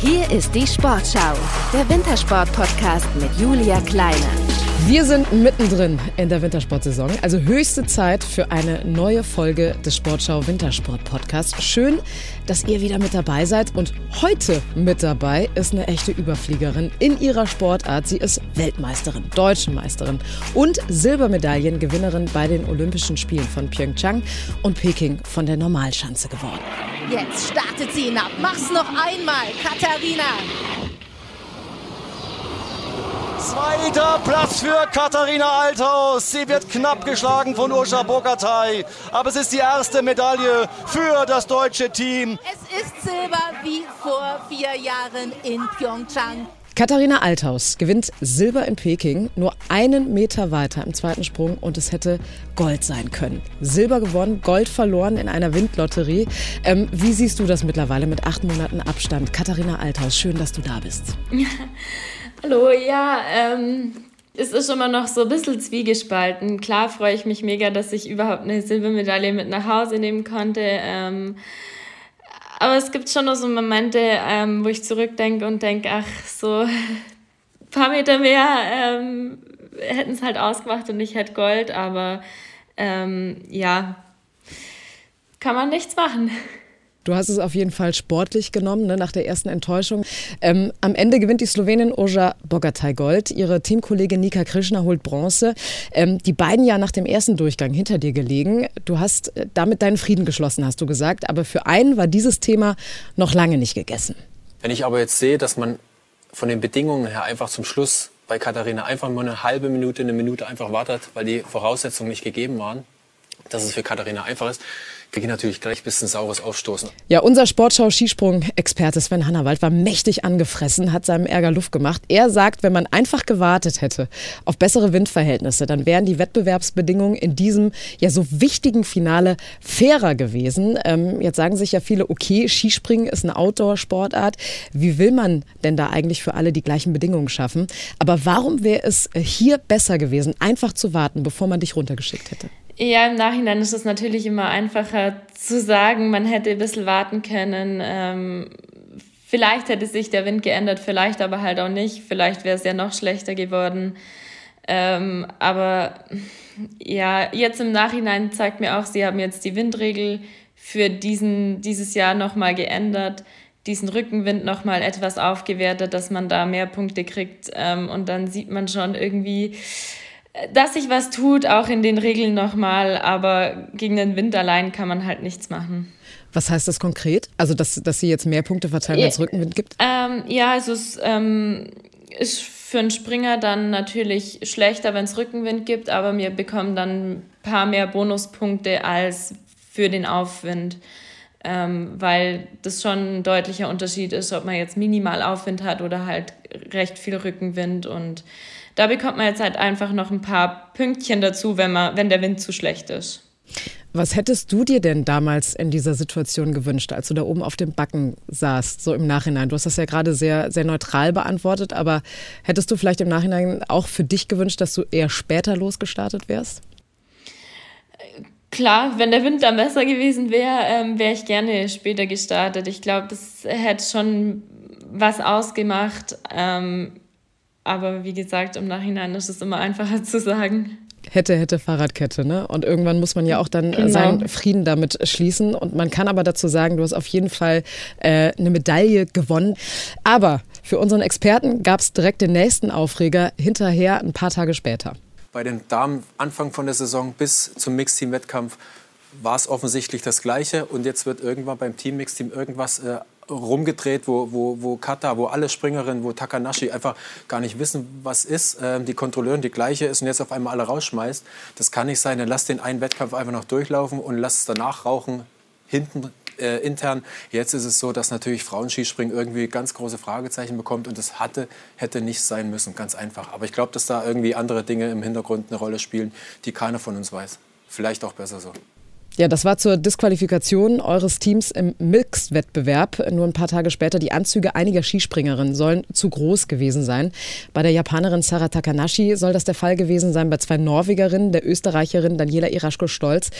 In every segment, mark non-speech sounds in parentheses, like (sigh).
Hier ist die Sportschau, der Wintersport-Podcast mit Julia Kleiner. Wir sind mittendrin in der Wintersportsaison, also höchste Zeit für eine neue Folge des Sportschau Wintersport Podcasts. Schön, dass ihr wieder mit dabei seid und heute mit dabei ist eine echte Überfliegerin in ihrer Sportart. Sie ist Weltmeisterin, Deutsche Meisterin und Silbermedaillengewinnerin bei den Olympischen Spielen von Pyeongchang und Peking von der Normalschanze geworden. Jetzt startet sie hinab. Mach's noch einmal, Katharina. Zweiter Platz für Katharina Althaus. Sie wird knapp geschlagen von Usha Bogatay. Aber es ist die erste Medaille für das deutsche Team. Es ist Silber wie vor vier Jahren in Pyeongchang. Katharina Althaus gewinnt Silber in Peking, nur einen Meter weiter im zweiten Sprung und es hätte Gold sein können. Silber gewonnen, Gold verloren in einer Windlotterie. Ähm, wie siehst du das mittlerweile mit acht Monaten Abstand? Katharina Althaus, schön, dass du da bist. (laughs) Hallo, ja, ähm, es ist immer noch so ein bisschen zwiegespalten. Klar freue ich mich mega, dass ich überhaupt eine Silbermedaille mit nach Hause nehmen konnte. Ähm, aber es gibt schon noch so Momente, ähm, wo ich zurückdenke und denke, ach, so ein paar Meter mehr ähm, hätten es halt ausgemacht und ich hätte Gold. Aber ähm, ja, kann man nichts machen. Du hast es auf jeden Fall sportlich genommen, ne, nach der ersten Enttäuschung. Ähm, am Ende gewinnt die Slowenin Oja Bogatay Gold. Ihre Teamkollegin Nika Krishna holt Bronze. Ähm, die beiden ja nach dem ersten Durchgang hinter dir gelegen. Du hast äh, damit deinen Frieden geschlossen, hast du gesagt. Aber für einen war dieses Thema noch lange nicht gegessen. Wenn ich aber jetzt sehe, dass man von den Bedingungen her einfach zum Schluss bei Katharina einfach nur eine halbe Minute, eine Minute einfach wartet, weil die Voraussetzungen nicht gegeben waren, dass es für Katharina einfach ist, kriege ich natürlich gleich ein bisschen saures Aufstoßen. Ja, unser Sportschau-Skisprung-Experte Sven Hannawald war mächtig angefressen, hat seinem Ärger Luft gemacht. Er sagt, wenn man einfach gewartet hätte auf bessere Windverhältnisse, dann wären die Wettbewerbsbedingungen in diesem ja so wichtigen Finale fairer gewesen. Ähm, jetzt sagen sich ja viele, okay, Skispringen ist eine Outdoor-Sportart. Wie will man denn da eigentlich für alle die gleichen Bedingungen schaffen? Aber warum wäre es hier besser gewesen, einfach zu warten, bevor man dich runtergeschickt hätte? Ja, im Nachhinein ist es natürlich immer einfacher zu sagen, man hätte ein bisschen warten können. Ähm, vielleicht hätte sich der Wind geändert, vielleicht aber halt auch nicht. Vielleicht wäre es ja noch schlechter geworden. Ähm, aber ja, jetzt im Nachhinein zeigt mir auch, sie haben jetzt die Windregel für diesen, dieses Jahr nochmal geändert, diesen Rückenwind nochmal etwas aufgewertet, dass man da mehr Punkte kriegt. Ähm, und dann sieht man schon irgendwie, dass sich was tut, auch in den Regeln nochmal, aber gegen den Wind allein kann man halt nichts machen. Was heißt das konkret? Also, dass, dass sie jetzt mehr Punkte verteilen, wenn es Rückenwind gibt? Ähm, ja, also es ähm, ist für einen Springer dann natürlich schlechter, wenn es Rückenwind gibt, aber wir bekommen dann ein paar mehr Bonuspunkte als für den Aufwind. Ähm, weil das schon ein deutlicher Unterschied ist, ob man jetzt minimal Aufwind hat oder halt recht viel Rückenwind und da bekommt man jetzt halt einfach noch ein paar Pünktchen dazu, wenn, man, wenn der Wind zu schlecht ist. Was hättest du dir denn damals in dieser Situation gewünscht, als du da oben auf dem Backen saßt, so im Nachhinein? Du hast das ja gerade sehr, sehr neutral beantwortet, aber hättest du vielleicht im Nachhinein auch für dich gewünscht, dass du eher später losgestartet wärst? Klar, wenn der Wind dann besser gewesen wäre, ähm, wäre ich gerne später gestartet. Ich glaube, das hätte schon was ausgemacht. Ähm, aber wie gesagt, im Nachhinein ist es immer einfacher zu sagen. Hätte, hätte Fahrradkette, ne? Und irgendwann muss man ja auch dann genau. seinen Frieden damit schließen. Und man kann aber dazu sagen, du hast auf jeden Fall äh, eine Medaille gewonnen. Aber für unseren Experten gab es direkt den nächsten Aufreger hinterher, ein paar Tage später. Bei den Damen Anfang von der Saison bis zum Mixteam-Wettkampf war es offensichtlich das Gleiche. Und jetzt wird irgendwann beim Team-Mixteam irgendwas äh, rumgedreht, wo, wo, wo Kata, wo alle Springerinnen, wo Takanashi einfach gar nicht wissen, was ist, ähm, die Kontrolleurin die gleiche ist und jetzt auf einmal alle rausschmeißt. Das kann nicht sein. Dann lass den einen Wettkampf einfach noch durchlaufen und lass es danach rauchen, hinten äh, intern. Jetzt ist es so, dass natürlich Frauenskispringen irgendwie ganz große Fragezeichen bekommt und das hatte, hätte nicht sein müssen, ganz einfach. Aber ich glaube, dass da irgendwie andere Dinge im Hintergrund eine Rolle spielen, die keiner von uns weiß. Vielleicht auch besser so. Ja, das war zur Disqualifikation eures Teams im Mixed-Wettbewerb. Nur ein paar Tage später, die Anzüge einiger Skispringerinnen sollen zu groß gewesen sein. Bei der Japanerin Sarah Takanashi soll das der Fall gewesen sein, bei zwei Norwegerinnen, der Österreicherin Daniela Iraschko-Stolz.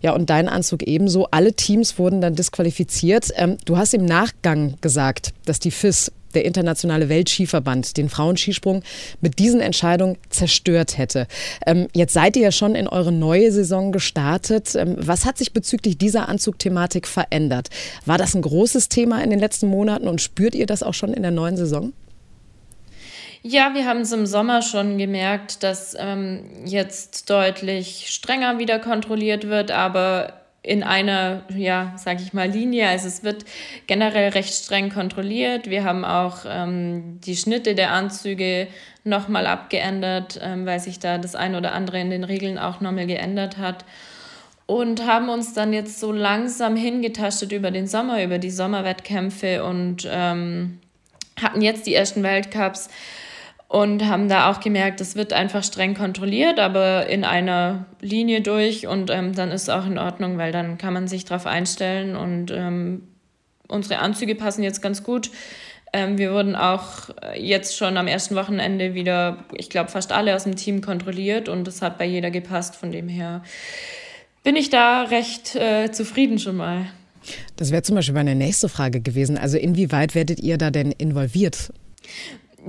Ja, und dein Anzug ebenso. Alle Teams wurden dann disqualifiziert. Ähm, du hast im Nachgang gesagt, dass die FIS der Internationale Weltskiverband den Frauenskisprung mit diesen Entscheidungen zerstört hätte. Ähm, jetzt seid ihr ja schon in eure neue Saison gestartet. Ähm, was hat sich bezüglich dieser Anzugthematik verändert? War das ein großes Thema in den letzten Monaten und spürt ihr das auch schon in der neuen Saison? Ja, wir haben es im Sommer schon gemerkt, dass ähm, jetzt deutlich strenger wieder kontrolliert wird, aber in einer, ja, sage ich mal, Linie. Also es wird generell recht streng kontrolliert. Wir haben auch ähm, die Schnitte der Anzüge nochmal abgeändert, ähm, weil sich da das ein oder andere in den Regeln auch nochmal geändert hat. Und haben uns dann jetzt so langsam hingetastet über den Sommer, über die Sommerwettkämpfe und ähm, hatten jetzt die ersten Weltcups und haben da auch gemerkt, es wird einfach streng kontrolliert, aber in einer Linie durch und ähm, dann ist es auch in Ordnung, weil dann kann man sich darauf einstellen und ähm, unsere Anzüge passen jetzt ganz gut. Ähm, wir wurden auch jetzt schon am ersten Wochenende wieder, ich glaube, fast alle aus dem Team kontrolliert und es hat bei jeder gepasst. Von dem her bin ich da recht äh, zufrieden schon mal. Das wäre zum Beispiel meine nächste Frage gewesen. Also inwieweit werdet ihr da denn involviert?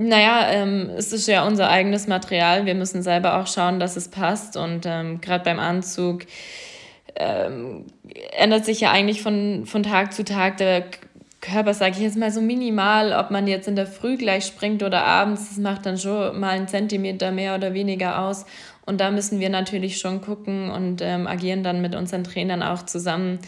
Naja, ähm, es ist ja unser eigenes Material. Wir müssen selber auch schauen, dass es passt. Und ähm, gerade beim Anzug ähm, ändert sich ja eigentlich von, von Tag zu Tag der Körper, sage ich jetzt mal so minimal, ob man jetzt in der Früh gleich springt oder abends, das macht dann schon mal einen Zentimeter mehr oder weniger aus. Und da müssen wir natürlich schon gucken und ähm, agieren dann mit unseren Trainern auch zusammen,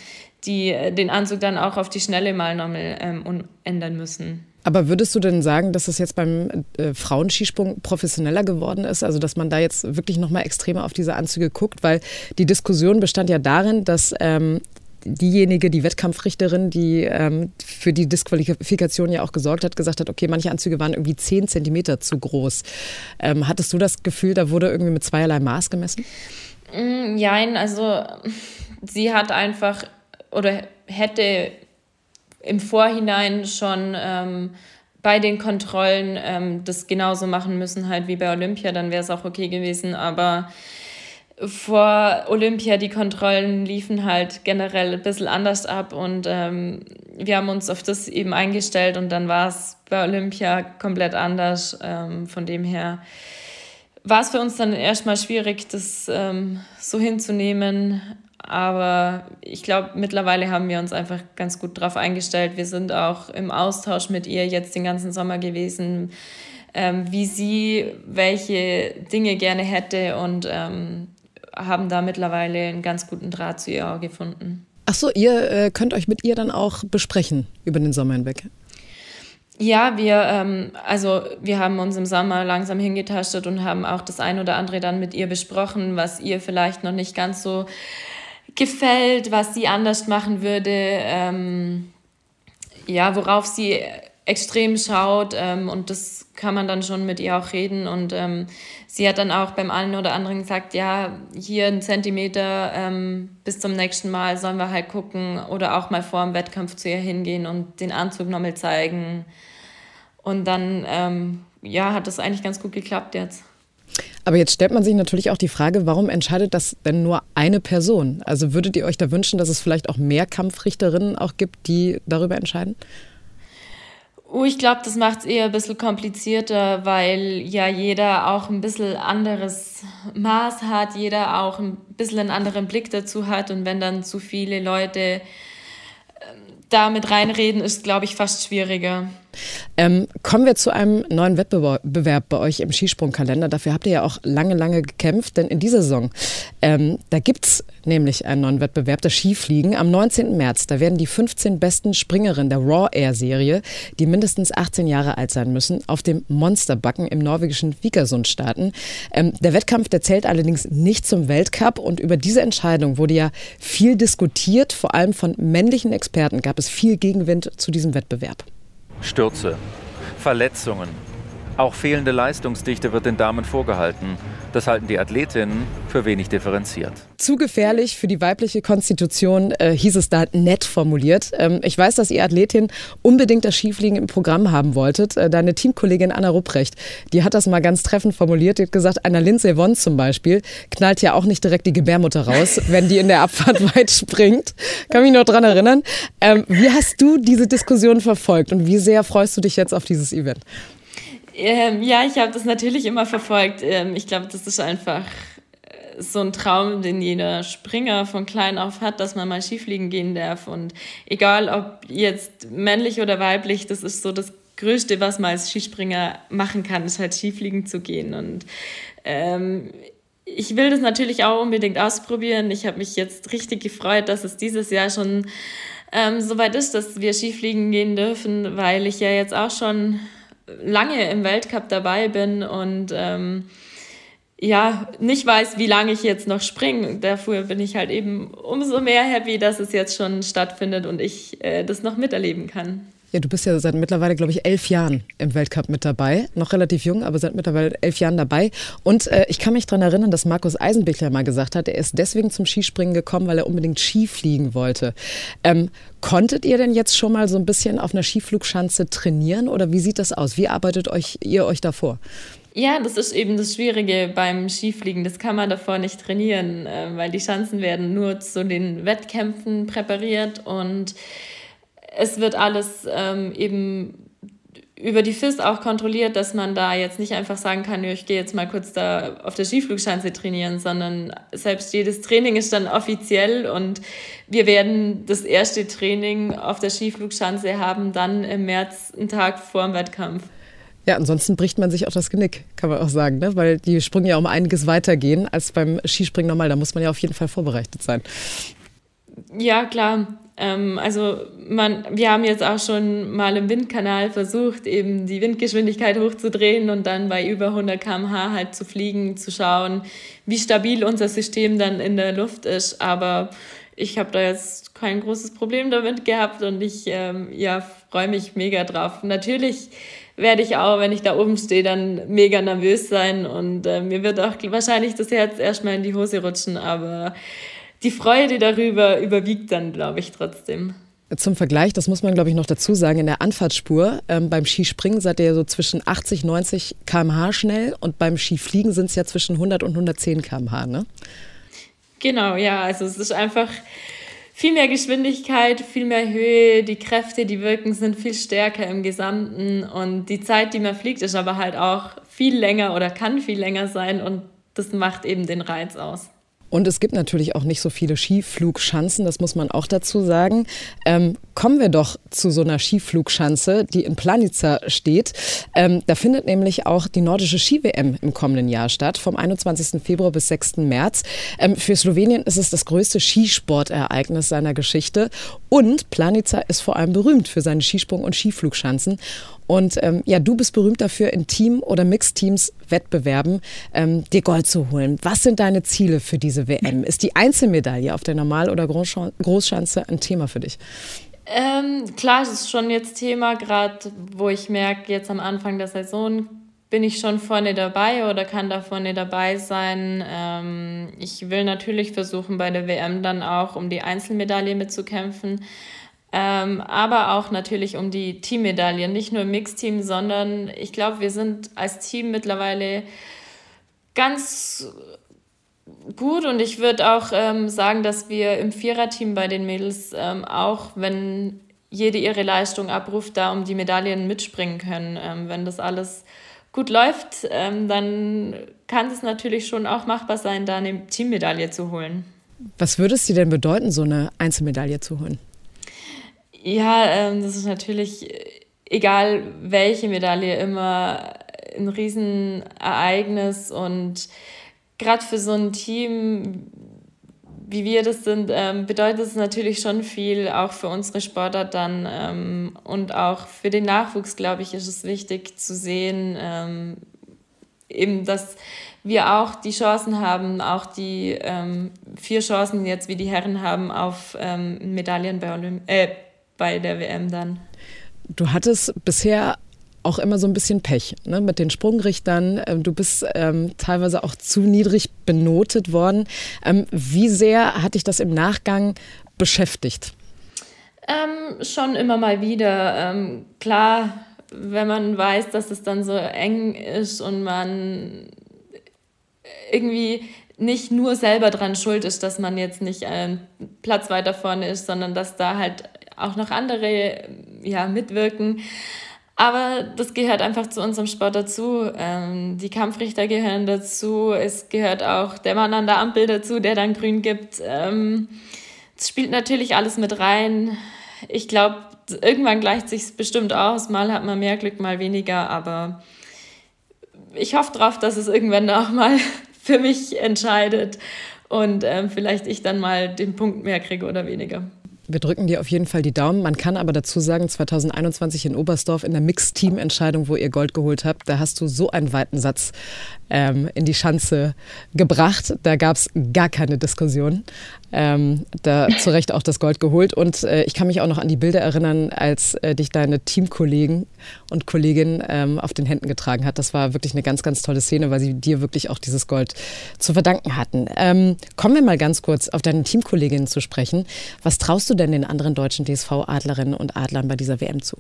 die äh, den Anzug dann auch auf die Schnelle mal nochmal ähm, ändern müssen. Aber würdest du denn sagen, dass es jetzt beim äh, Frauenskisprung professioneller geworden ist? Also, dass man da jetzt wirklich nochmal extremer auf diese Anzüge guckt? Weil die Diskussion bestand ja darin, dass ähm, diejenige, die Wettkampfrichterin, die ähm, für die Disqualifikation ja auch gesorgt hat, gesagt hat, okay, manche Anzüge waren irgendwie zehn Zentimeter zu groß. Ähm, hattest du das Gefühl, da wurde irgendwie mit zweierlei Maß gemessen? Nein, mm, also sie hat einfach oder hätte im Vorhinein schon ähm, bei den Kontrollen ähm, das genauso machen müssen, halt wie bei Olympia, dann wäre es auch okay gewesen. Aber vor Olympia, die Kontrollen liefen halt generell ein bisschen anders ab und ähm, wir haben uns auf das eben eingestellt und dann war es bei Olympia komplett anders. Ähm, von dem her war es für uns dann erstmal schwierig, das ähm, so hinzunehmen. Aber ich glaube, mittlerweile haben wir uns einfach ganz gut darauf eingestellt. Wir sind auch im Austausch mit ihr jetzt den ganzen Sommer gewesen, ähm, wie sie welche Dinge gerne hätte und ähm, haben da mittlerweile einen ganz guten Draht zu ihr gefunden. Ach so, ihr äh, könnt euch mit ihr dann auch besprechen über den Sommer hinweg. Ja, wir, ähm, also wir haben uns im Sommer langsam hingetastet und haben auch das ein oder andere dann mit ihr besprochen, was ihr vielleicht noch nicht ganz so gefällt, was sie anders machen würde, ähm, ja, worauf sie extrem schaut ähm, und das kann man dann schon mit ihr auch reden und ähm, sie hat dann auch beim einen oder anderen gesagt, ja, hier ein Zentimeter ähm, bis zum nächsten Mal sollen wir halt gucken oder auch mal vor dem Wettkampf zu ihr hingehen und den Anzug nochmal zeigen und dann, ähm, ja, hat das eigentlich ganz gut geklappt jetzt. Aber jetzt stellt man sich natürlich auch die Frage, warum entscheidet das denn nur eine Person? Also würdet ihr euch da wünschen, dass es vielleicht auch mehr Kampfrichterinnen auch gibt, die darüber entscheiden? Oh, ich glaube, das macht es eher ein bisschen komplizierter, weil ja jeder auch ein bisschen anderes Maß hat, jeder auch ein bisschen einen anderen Blick dazu hat. Und wenn dann zu viele Leute ähm, da mit reinreden, ist, glaube ich, fast schwieriger. Ähm, kommen wir zu einem neuen Wettbewerb bei euch im Skisprungkalender. Dafür habt ihr ja auch lange, lange gekämpft, denn in dieser Saison, ähm, da gibt es nämlich einen neuen Wettbewerb, das Skifliegen. Am 19. März, da werden die 15 besten Springerinnen der Raw Air Serie, die mindestens 18 Jahre alt sein müssen, auf dem Monsterbacken im norwegischen Vikersund starten. Ähm, der Wettkampf, der zählt allerdings nicht zum Weltcup und über diese Entscheidung wurde ja viel diskutiert. Vor allem von männlichen Experten gab es viel Gegenwind zu diesem Wettbewerb. Stürze, Verletzungen, Auch fehlende Leistungsdichte wird den Damen vorgehalten. Das halten die Athletinnen für wenig differenziert. Zu gefährlich für die weibliche Konstitution äh, hieß es da nett formuliert. Ähm, ich weiß, dass ihr Athletin unbedingt das Skifliegen im Programm haben wolltet. Äh, deine Teamkollegin Anna Rupprecht, die hat das mal ganz treffend formuliert. Die hat gesagt, Anna Lindsay Vonn zum Beispiel knallt ja auch nicht direkt die Gebärmutter raus, (laughs) wenn die in der Abfahrt (laughs) weit springt. Kann mich noch dran erinnern. Ähm, wie hast du diese Diskussion verfolgt und wie sehr freust du dich jetzt auf dieses Event? Ähm, ja, ich habe das natürlich immer verfolgt. Ähm, ich glaube, das ist einfach äh, so ein Traum, den jeder Springer von klein auf hat, dass man mal Skifliegen gehen darf. Und egal ob jetzt männlich oder weiblich, das ist so das Größte, was man als Skispringer machen kann, ist halt Skifliegen zu gehen. Und ähm, ich will das natürlich auch unbedingt ausprobieren. Ich habe mich jetzt richtig gefreut, dass es dieses Jahr schon ähm, soweit ist, dass wir Skifliegen gehen dürfen, weil ich ja jetzt auch schon lange im Weltcup dabei bin und ähm, ja, nicht weiß, wie lange ich jetzt noch springe. Dafür bin ich halt eben umso mehr happy, dass es jetzt schon stattfindet und ich äh, das noch miterleben kann. Ja, du bist ja seit mittlerweile, glaube ich, elf Jahren im Weltcup mit dabei. Noch relativ jung, aber seit mittlerweile elf Jahren dabei. Und äh, ich kann mich daran erinnern, dass Markus Eisenbichler mal gesagt hat, er ist deswegen zum Skispringen gekommen, weil er unbedingt Ski fliegen wollte. Ähm, konntet ihr denn jetzt schon mal so ein bisschen auf einer Skiflugschanze trainieren oder wie sieht das aus? Wie arbeitet euch, ihr euch davor? Ja, das ist eben das Schwierige beim Skifliegen. Das kann man davor nicht trainieren, äh, weil die Schanzen werden nur zu den Wettkämpfen präpariert und es wird alles ähm, eben über die FIS auch kontrolliert, dass man da jetzt nicht einfach sagen kann, ich gehe jetzt mal kurz da auf der Skiflugschanze trainieren, sondern selbst jedes Training ist dann offiziell und wir werden das erste Training auf der Skiflugschanze haben, dann im März, einen Tag vor dem Wettkampf. Ja, ansonsten bricht man sich auch das Genick, kann man auch sagen, ne? weil die Sprünge ja um einiges weitergehen als beim Skispringen normal. Da muss man ja auf jeden Fall vorbereitet sein. Ja, klar. Ähm, also man, wir haben jetzt auch schon mal im Windkanal versucht, eben die Windgeschwindigkeit hochzudrehen und dann bei über 100 km/h halt zu fliegen, zu schauen, wie stabil unser System dann in der Luft ist. Aber ich habe da jetzt kein großes Problem damit gehabt und ich ähm, ja, freue mich mega drauf. Natürlich werde ich auch, wenn ich da oben stehe, dann mega nervös sein und äh, mir wird auch wahrscheinlich das Herz erstmal in die Hose rutschen, aber die Freude darüber überwiegt dann, glaube ich, trotzdem. Zum Vergleich, das muss man, glaube ich, noch dazu sagen, in der Anfahrtsspur ähm, beim Skispringen seid ihr so zwischen 80, 90 km/h schnell und beim Skifliegen sind es ja zwischen 100 und 110 km/h, ne? Genau, ja, also es ist einfach viel mehr Geschwindigkeit, viel mehr Höhe, die Kräfte, die wirken, sind viel stärker im Gesamten und die Zeit, die man fliegt, ist aber halt auch viel länger oder kann viel länger sein und das macht eben den Reiz aus. Und es gibt natürlich auch nicht so viele Skiflugschanzen, das muss man auch dazu sagen. Ähm, kommen wir doch zu so einer Skiflugschanze, die in Planica steht. Ähm, da findet nämlich auch die nordische Ski-WM im kommenden Jahr statt, vom 21. Februar bis 6. März. Ähm, für Slowenien ist es das größte Skisportereignis seiner Geschichte. Und Planica ist vor allem berühmt für seine Skisprung- und Skiflugschanzen. Und ähm, ja, du bist berühmt dafür, in Team- oder Mixteams Wettbewerben ähm, dir Gold zu holen. Was sind deine Ziele für diese WM? Ist die Einzelmedaille auf der Normal- oder Großschanze ein Thema für dich? Ähm, klar, es ist schon jetzt Thema, gerade wo ich merke, jetzt am Anfang der Saison bin ich schon vorne dabei oder kann da vorne dabei sein. Ähm, ich will natürlich versuchen, bei der WM dann auch um die Einzelmedaille mitzukämpfen. Ähm, aber auch natürlich um die Teammedaillen, nicht nur im Mixteam, sondern ich glaube, wir sind als Team mittlerweile ganz gut und ich würde auch ähm, sagen, dass wir im Viererteam bei den Mädels ähm, auch, wenn jede ihre Leistung abruft, da um die Medaillen mitspringen können. Ähm, wenn das alles gut läuft, ähm, dann kann es natürlich schon auch machbar sein, da eine Teammedaille zu holen. Was würde es dir denn bedeuten, so eine Einzelmedaille zu holen? Ja, ähm, das ist natürlich, egal welche Medaille, immer ein Riesenereignis und gerade für so ein Team, wie wir das sind, ähm, bedeutet es natürlich schon viel, auch für unsere Sportler dann ähm, und auch für den Nachwuchs, glaube ich, ist es wichtig zu sehen, ähm, eben, dass wir auch die Chancen haben, auch die ähm, vier Chancen jetzt, wie die Herren haben, auf ähm, Medaillen bei, Olymp äh, bei der WM dann. Du hattest bisher auch immer so ein bisschen Pech ne? mit den Sprungrichtern. Ähm, du bist ähm, teilweise auch zu niedrig benotet worden. Ähm, wie sehr hat dich das im Nachgang beschäftigt? Ähm, schon immer mal wieder. Ähm, klar, wenn man weiß, dass es dann so eng ist und man irgendwie nicht nur selber dran schuld ist, dass man jetzt nicht einen Platz weiter vorne ist, sondern dass da halt auch noch andere ja, mitwirken. Aber das gehört einfach zu unserem Sport dazu. Ähm, die Kampfrichter gehören dazu. Es gehört auch der Mann an der Ampel dazu, der dann grün gibt. Ähm, es spielt natürlich alles mit rein. Ich glaube, irgendwann gleicht sich bestimmt aus. Mal hat man mehr Glück, mal weniger. Aber ich hoffe darauf, dass es irgendwann auch mal (laughs) für mich entscheidet und ähm, vielleicht ich dann mal den Punkt mehr kriege oder weniger. Wir drücken dir auf jeden Fall die Daumen. Man kann aber dazu sagen, 2021 in Oberstdorf in der Mixed-Team-Entscheidung, wo ihr Gold geholt habt, da hast du so einen weiten Satz ähm, in die Schanze gebracht. Da gab es gar keine Diskussion. Ähm, da zu Recht auch das Gold geholt. Und äh, ich kann mich auch noch an die Bilder erinnern, als äh, dich deine Teamkollegen und Kolleginnen ähm, auf den Händen getragen hat. Das war wirklich eine ganz, ganz tolle Szene, weil sie dir wirklich auch dieses Gold zu verdanken hatten. Ähm, kommen wir mal ganz kurz auf deine Teamkolleginnen zu sprechen. Was traust du denn den anderen deutschen DSV-Adlerinnen und Adlern bei dieser WM zu?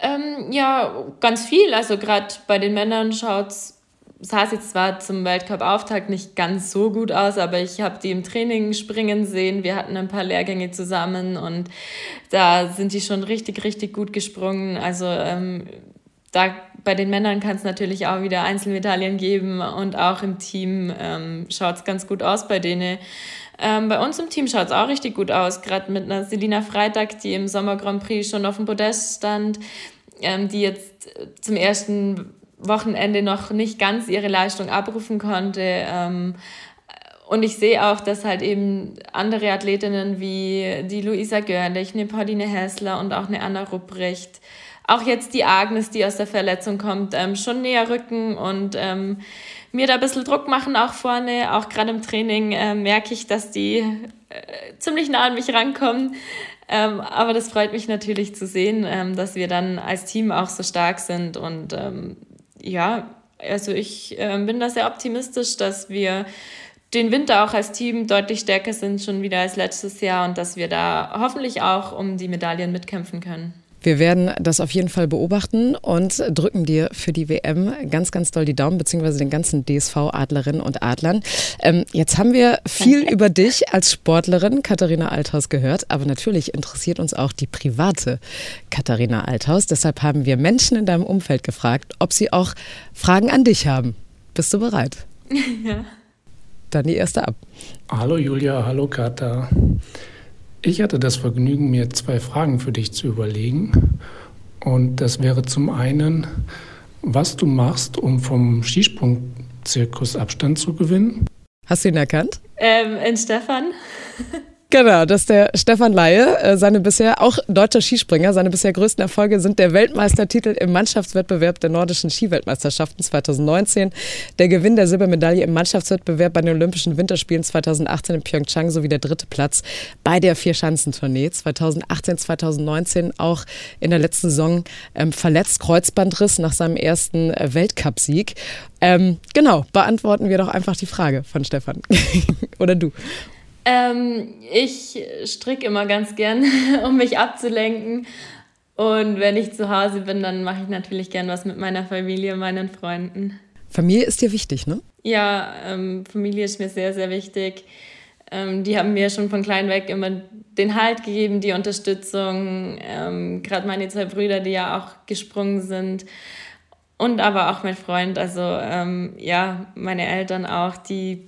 Ähm, ja, ganz viel. Also gerade bei den Männern schaut es sah jetzt zwar zum Weltcup-Auftakt nicht ganz so gut aus, aber ich habe die im Training springen sehen. Wir hatten ein paar Lehrgänge zusammen und da sind die schon richtig, richtig gut gesprungen. Also ähm, da bei den Männern kann es natürlich auch wieder Einzelmedaillen geben und auch im Team ähm, schaut es ganz gut aus bei denen. Ähm, bei uns im Team schaut es auch richtig gut aus, gerade mit einer Selina Freitag, die im Sommer Grand Prix schon auf dem Podest stand, ähm, die jetzt zum ersten Wochenende noch nicht ganz ihre Leistung abrufen konnte. Ähm, und ich sehe auch, dass halt eben andere Athletinnen wie die Luisa Görlich, eine Pauline Hessler und auch eine Anna Rupprecht, auch jetzt die Agnes, die aus der Verletzung kommt, ähm, schon näher rücken und ähm, mir da ein bisschen Druck machen auch vorne. Auch gerade im Training äh, merke ich, dass die äh, ziemlich nah an mich rankommen. Ähm, aber das freut mich natürlich zu sehen, ähm, dass wir dann als Team auch so stark sind und ähm, ja, also ich äh, bin da sehr optimistisch, dass wir den Winter auch als Team deutlich stärker sind schon wieder als letztes Jahr und dass wir da hoffentlich auch um die Medaillen mitkämpfen können. Wir werden das auf jeden Fall beobachten und drücken dir für die WM ganz, ganz doll die Daumen, beziehungsweise den ganzen DSV-Adlerinnen und Adlern. Ähm, jetzt haben wir viel Danke. über dich als Sportlerin, Katharina Althaus, gehört, aber natürlich interessiert uns auch die private Katharina Althaus. Deshalb haben wir Menschen in deinem Umfeld gefragt, ob sie auch Fragen an dich haben. Bist du bereit? (laughs) Ja. Dann die erste ab. Hallo Julia, hallo Katha. Ich hatte das Vergnügen, mir zwei Fragen für dich zu überlegen. Und das wäre zum einen, was du machst, um vom Skisprungzirkus Abstand zu gewinnen. Hast du ihn erkannt? Ähm, in Stefan. (laughs) Genau, das ist der Stefan Laie. Äh, seine bisher, auch deutscher Skispringer, seine bisher größten Erfolge sind der Weltmeistertitel im Mannschaftswettbewerb der nordischen Skiweltmeisterschaften 2019, der Gewinn der Silbermedaille im Mannschaftswettbewerb bei den Olympischen Winterspielen 2018 in Pyeongchang sowie der dritte Platz bei der Vierschanzentournee 2018, 2019 auch in der letzten Saison ähm, verletzt, Kreuzbandriss nach seinem ersten äh, Weltcupsieg. Ähm, genau, beantworten wir doch einfach die Frage von Stefan. (laughs) Oder du. Ähm, ich stricke immer ganz gern, (laughs) um mich abzulenken. Und wenn ich zu Hause bin, dann mache ich natürlich gern was mit meiner Familie, meinen Freunden. Familie ist dir wichtig, ne? Ja, ähm, Familie ist mir sehr, sehr wichtig. Ähm, die haben mir schon von klein weg immer den Halt gegeben, die Unterstützung. Ähm, Gerade meine zwei Brüder, die ja auch gesprungen sind. Und aber auch mein Freund, also ähm, ja, meine Eltern auch, die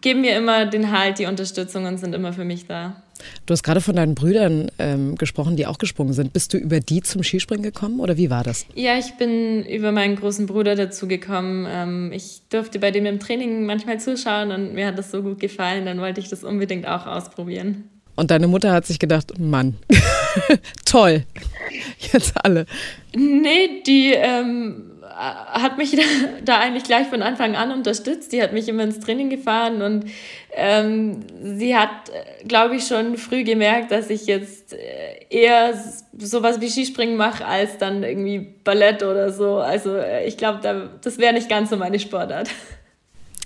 geben mir immer den Halt, die Unterstützung und sind immer für mich da. Du hast gerade von deinen Brüdern ähm, gesprochen, die auch gesprungen sind. Bist du über die zum Skispringen gekommen oder wie war das? Ja, ich bin über meinen großen Bruder dazu gekommen. Ähm, ich durfte bei dem im Training manchmal zuschauen und mir hat das so gut gefallen, dann wollte ich das unbedingt auch ausprobieren. Und deine Mutter hat sich gedacht, Mann, (laughs) toll, jetzt alle. Nee, die ähm, hat mich (laughs) da, da, eigentlich gleich von Anfang an unterstützt. Die hat mich immer ins Training gefahren und ähm, sie hat, glaube ich, schon früh gemerkt, dass ich jetzt äh, eher sowas wie Skispringen mache, als dann irgendwie Ballett oder so. Also äh, ich glaube, da, das wäre nicht ganz so meine Sportart. (laughs)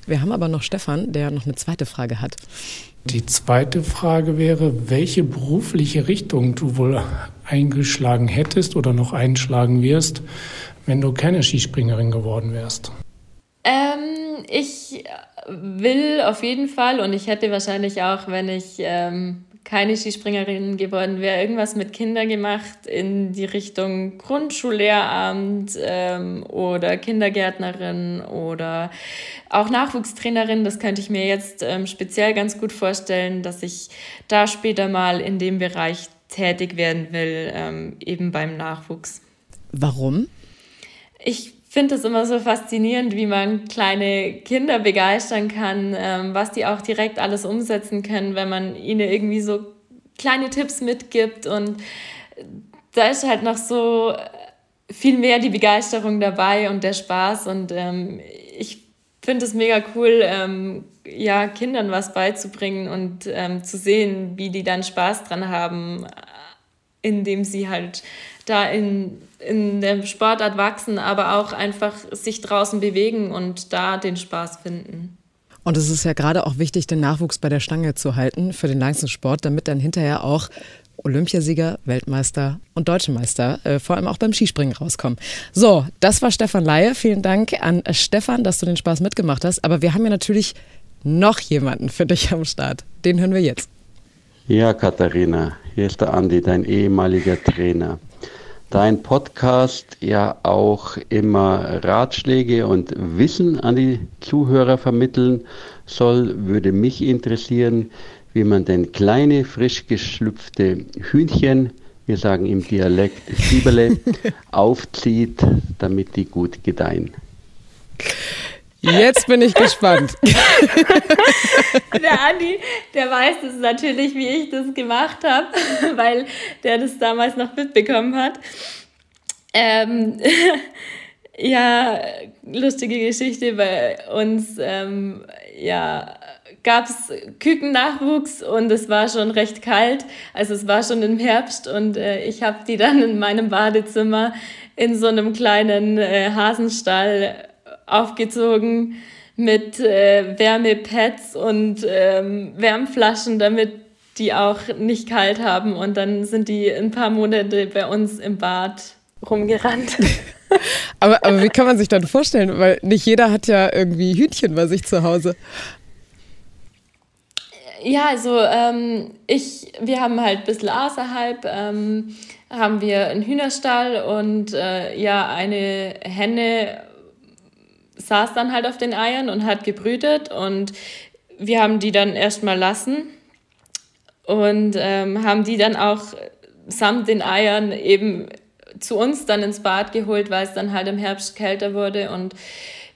Wir haben aber noch Stefan, der noch eine zweite Frage hat. Die zweite Frage wäre, welche berufliche Richtung du wohl eingeschlagen hättest oder noch einschlagen wirst, wenn du keine Skispringerin geworden wärst? Ähm, ich will auf jeden Fall und ich hätte wahrscheinlich auch, wenn ich ähm, keine Skispringerin geworden wäre, irgendwas mit Kindern gemacht in die Richtung Grundschullehramt ähm, oder Kindergärtnerin oder auch Nachwuchstrainerin. Das könnte ich mir jetzt ähm, speziell ganz gut vorstellen, dass ich da später mal in dem Bereich tätig werden will, ähm, eben beim Nachwuchs. Warum? Ich finde es immer so faszinierend, wie man kleine Kinder begeistern kann, ähm, was die auch direkt alles umsetzen können, wenn man ihnen irgendwie so kleine Tipps mitgibt. Und da ist halt noch so viel mehr die Begeisterung dabei und der Spaß. Und ähm, ich finde es mega cool, ähm, ja, Kindern was beizubringen und ähm, zu sehen, wie die dann Spaß dran haben, indem sie halt da in, in der Sportart wachsen, aber auch einfach sich draußen bewegen und da den Spaß finden. Und es ist ja gerade auch wichtig, den Nachwuchs bei der Stange zu halten für den Leistungssport, damit dann hinterher auch Olympiasieger, Weltmeister und Deutsche Meister, äh, vor allem auch beim Skispringen rauskommen. So, das war Stefan Laie. Vielen Dank an Stefan, dass du den Spaß mitgemacht hast. Aber wir haben ja natürlich noch jemanden für dich am Start. Den hören wir jetzt. Ja, Katharina, hier ist der Andi, dein ehemaliger Trainer. Dein Podcast ja auch immer Ratschläge und Wissen an die Zuhörer vermitteln soll, würde mich interessieren, wie man denn kleine, frisch geschlüpfte Hühnchen, wir sagen im Dialekt Sieberle, (laughs) aufzieht, damit die gut gedeihen. Jetzt bin ich gespannt. (laughs) der Andi, der weiß das natürlich, wie ich das gemacht habe, (laughs) weil der das damals noch mitbekommen hat. Ähm, (laughs) ja, lustige Geschichte bei uns. Ähm, ja, gab es Kükennachwuchs und es war schon recht kalt. Also es war schon im Herbst und äh, ich habe die dann in meinem Badezimmer in so einem kleinen äh, Hasenstall aufgezogen mit äh, Wärmepads und ähm, Wärmflaschen, damit die auch nicht kalt haben. Und dann sind die ein paar Monate bei uns im Bad rumgerannt. (laughs) aber, aber wie kann man sich dann vorstellen? Weil nicht jeder hat ja irgendwie Hühnchen bei sich zu Hause. Ja, also ähm, ich, wir haben halt ein bisschen außerhalb, ähm, haben wir einen Hühnerstall und äh, ja, eine Henne saß dann halt auf den Eiern und hat gebrütet und wir haben die dann erstmal lassen und ähm, haben die dann auch samt den Eiern eben zu uns dann ins Bad geholt, weil es dann halt im Herbst kälter wurde und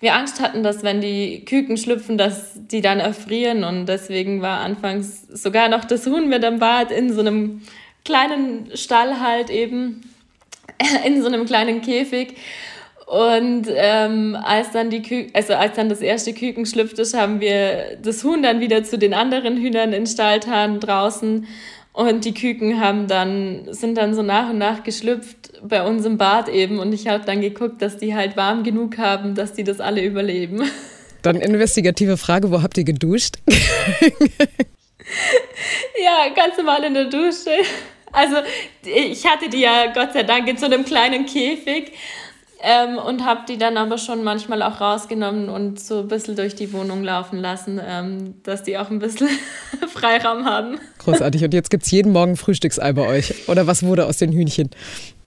wir Angst hatten, dass wenn die Küken schlüpfen, dass die dann erfrieren und deswegen war anfangs sogar noch das Huhn mit im Bad in so einem kleinen Stall halt eben, (laughs) in so einem kleinen Käfig und ähm, als dann die Kü also als dann das erste Küken schlüpft ist, haben wir das Huhn dann wieder zu den anderen Hühnern in Stalltan draußen und die Küken haben dann sind dann so nach und nach geschlüpft bei uns im Bad eben und ich habe dann geguckt, dass die halt warm genug haben, dass die das alle überleben. (laughs) Dann investigative Frage, wo habt ihr geduscht? (laughs) ja, ganz normal in der Dusche. Also ich hatte die ja Gott sei Dank in so einem kleinen Käfig ähm, und habe die dann aber schon manchmal auch rausgenommen und so ein bisschen durch die Wohnung laufen lassen, ähm, dass die auch ein bisschen (laughs) Freiraum haben. Großartig. Und jetzt gibt es jeden Morgen Frühstücksei bei euch. Oder was wurde aus den Hühnchen?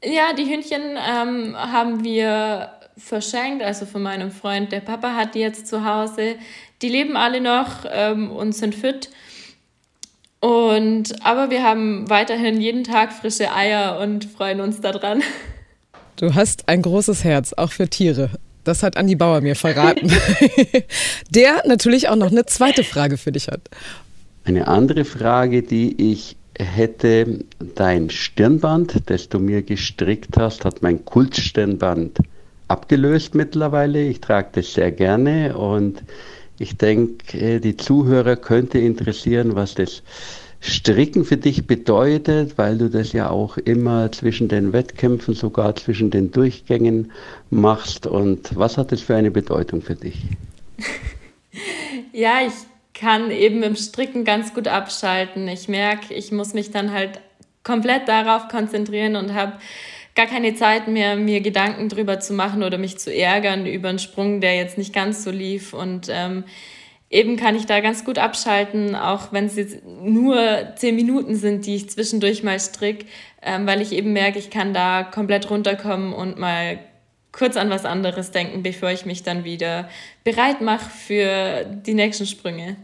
Ja, die Hühnchen ähm, haben wir verschenkt, also von meinem Freund. Der Papa hat die jetzt zu Hause. Die leben alle noch ähm, und sind fit. Und, aber wir haben weiterhin jeden Tag frische Eier und freuen uns daran. Du hast ein großes Herz, auch für Tiere. Das hat Andi Bauer mir verraten. (laughs) Der natürlich auch noch eine zweite Frage für dich hat. Eine andere Frage, die ich hätte, dein Stirnband, das du mir gestrickt hast, hat mein Kultstirnband abgelöst mittlerweile. Ich trage das sehr gerne und ich denke, die Zuhörer könnte interessieren, was das Stricken für dich bedeutet, weil du das ja auch immer zwischen den Wettkämpfen, sogar zwischen den Durchgängen machst. Und was hat das für eine Bedeutung für dich? (laughs) ja, ich kann eben im Stricken ganz gut abschalten. Ich merke, ich muss mich dann halt komplett darauf konzentrieren und habe gar keine Zeit mehr, mir Gedanken drüber zu machen oder mich zu ärgern über einen Sprung, der jetzt nicht ganz so lief. Und ähm, eben kann ich da ganz gut abschalten, auch wenn es jetzt nur zehn Minuten sind, die ich zwischendurch mal strick, ähm, weil ich eben merke, ich kann da komplett runterkommen und mal kurz an was anderes denken, bevor ich mich dann wieder bereit mache für die nächsten Sprünge.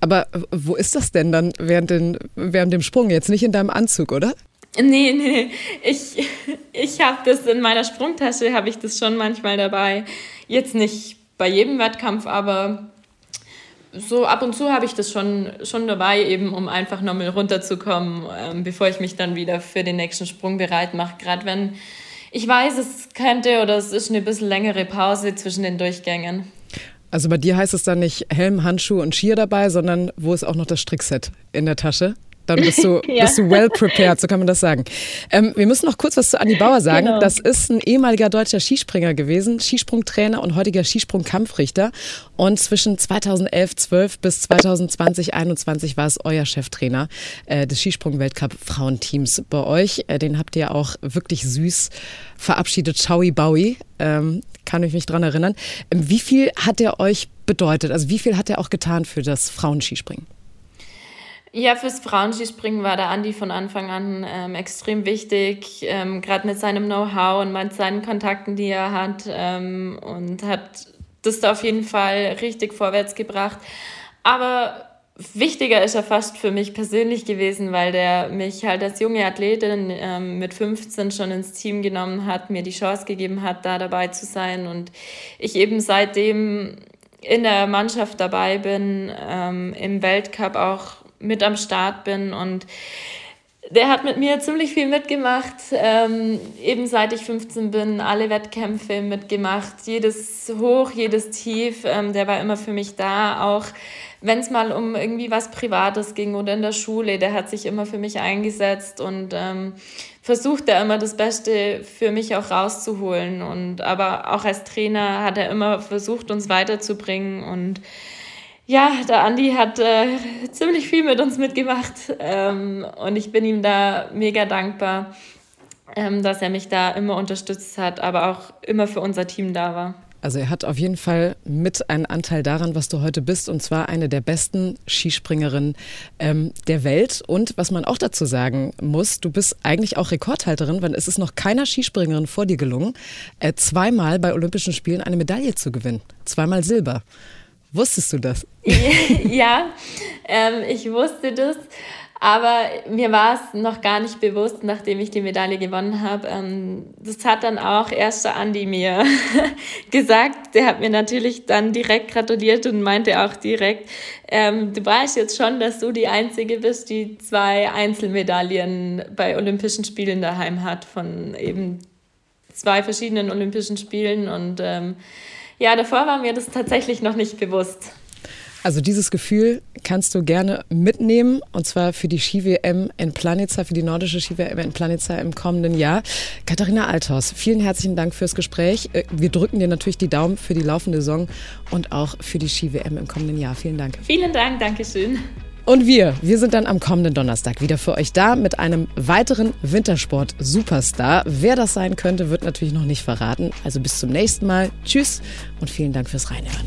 Aber wo ist das denn dann während, den, während dem Sprung? Jetzt nicht in deinem Anzug, oder? Nee, nee, ich, ich habe das in meiner Sprungtasche, habe ich das schon manchmal dabei. Jetzt nicht bei jedem Wettkampf, aber so ab und zu habe ich das schon, schon dabei, eben um einfach nochmal runterzukommen, ähm, bevor ich mich dann wieder für den nächsten Sprung bereit mache. Gerade wenn ich weiß, es könnte oder es ist eine bisschen längere Pause zwischen den Durchgängen. Also bei dir heißt es dann nicht Helm, Handschuh und Skier dabei, sondern wo ist auch noch das Strickset in der Tasche? Dann bist du, (laughs) ja. bist du well prepared, so kann man das sagen. Ähm, wir müssen noch kurz was zu Andi Bauer sagen. Genau. Das ist ein ehemaliger deutscher Skispringer gewesen, Skisprungtrainer und heutiger Skisprungkampfrichter. Und zwischen 2011, 12 bis 2020, 21 war es euer Cheftrainer äh, des Skisprung-Weltcup Frauenteams bei euch. Äh, den habt ihr auch wirklich süß verabschiedet. Chaui Baui, ähm, kann ich mich dran erinnern. Ähm, wie viel hat er euch bedeutet? Also wie viel hat er auch getan für das Frauenskispringen? Ja, fürs Frauenskispringen war der Andi von Anfang an ähm, extrem wichtig, ähm, gerade mit seinem Know-how und mit seinen Kontakten, die er hat ähm, und hat das da auf jeden Fall richtig vorwärts gebracht. Aber wichtiger ist er fast für mich persönlich gewesen, weil der mich halt als junge Athletin ähm, mit 15 schon ins Team genommen hat, mir die Chance gegeben hat, da dabei zu sein und ich eben seitdem in der Mannschaft dabei bin, ähm, im Weltcup auch mit am Start bin und der hat mit mir ziemlich viel mitgemacht, ähm, eben seit ich 15 bin, alle Wettkämpfe mitgemacht, jedes Hoch, jedes Tief, ähm, der war immer für mich da, auch wenn es mal um irgendwie was Privates ging oder in der Schule, der hat sich immer für mich eingesetzt und ähm, versucht da immer das Beste für mich auch rauszuholen. Und aber auch als Trainer hat er immer versucht, uns weiterzubringen und ja, der Andi hat äh, ziemlich viel mit uns mitgemacht ähm, und ich bin ihm da mega dankbar, ähm, dass er mich da immer unterstützt hat, aber auch immer für unser Team da war. Also er hat auf jeden Fall mit einen Anteil daran, was du heute bist, und zwar eine der besten Skispringerinnen ähm, der Welt. Und was man auch dazu sagen muss, du bist eigentlich auch Rekordhalterin, weil es ist noch keiner Skispringerin vor dir gelungen, äh, zweimal bei Olympischen Spielen eine Medaille zu gewinnen. Zweimal Silber. Wusstest du das? (laughs) ja, ähm, ich wusste das, aber mir war es noch gar nicht bewusst, nachdem ich die Medaille gewonnen habe. Ähm, das hat dann auch erst Andi mir (laughs) gesagt. Der hat mir natürlich dann direkt gratuliert und meinte auch direkt, ähm, du weißt jetzt schon, dass du die Einzige bist, die zwei Einzelmedaillen bei Olympischen Spielen daheim hat, von eben zwei verschiedenen Olympischen Spielen und ähm, ja, davor war mir das tatsächlich noch nicht bewusst. Also dieses Gefühl kannst du gerne mitnehmen und zwar für die Ski-WM in Planica, für die nordische Ski-WM in Planica im kommenden Jahr. Katharina Althaus, vielen herzlichen Dank fürs Gespräch. Äh, wir drücken dir natürlich die Daumen für die laufende Saison und auch für die Ski-WM im kommenden Jahr. Vielen Dank. Vielen Dank, Dankeschön. Und wir, wir sind dann am kommenden Donnerstag wieder für euch da mit einem weiteren Wintersport-Superstar. Wer das sein könnte, wird natürlich noch nicht verraten. Also bis zum nächsten Mal. Tschüss und vielen Dank fürs Reinhören.